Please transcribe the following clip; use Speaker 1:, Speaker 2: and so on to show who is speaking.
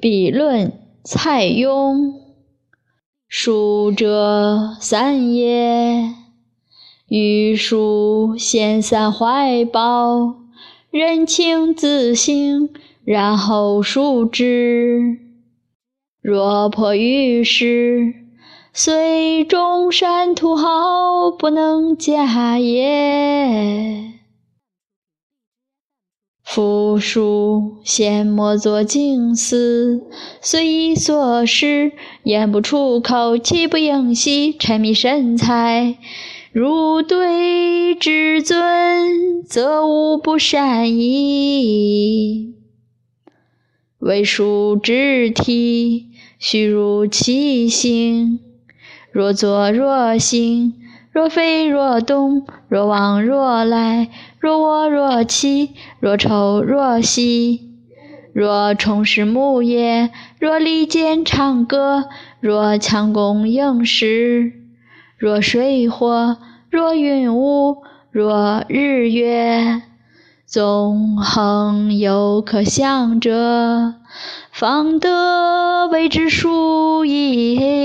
Speaker 1: 笔论蔡邕。书者三也，欲书先散怀抱，人情自省，然后书之。若破于世，虽中山土豪，不能假也。书先莫作静思，随意所识，言不出口，气不应息，沉迷神采。如对至尊，则无不善矣。为书之体，须如其形。若坐若行。若飞若动，若往若来，若卧若起，若抽若吸，若虫食木叶，若利剑长戈，若强弓硬矢，若水火，若云雾，若日月，纵横有可想者，方得谓之书矣。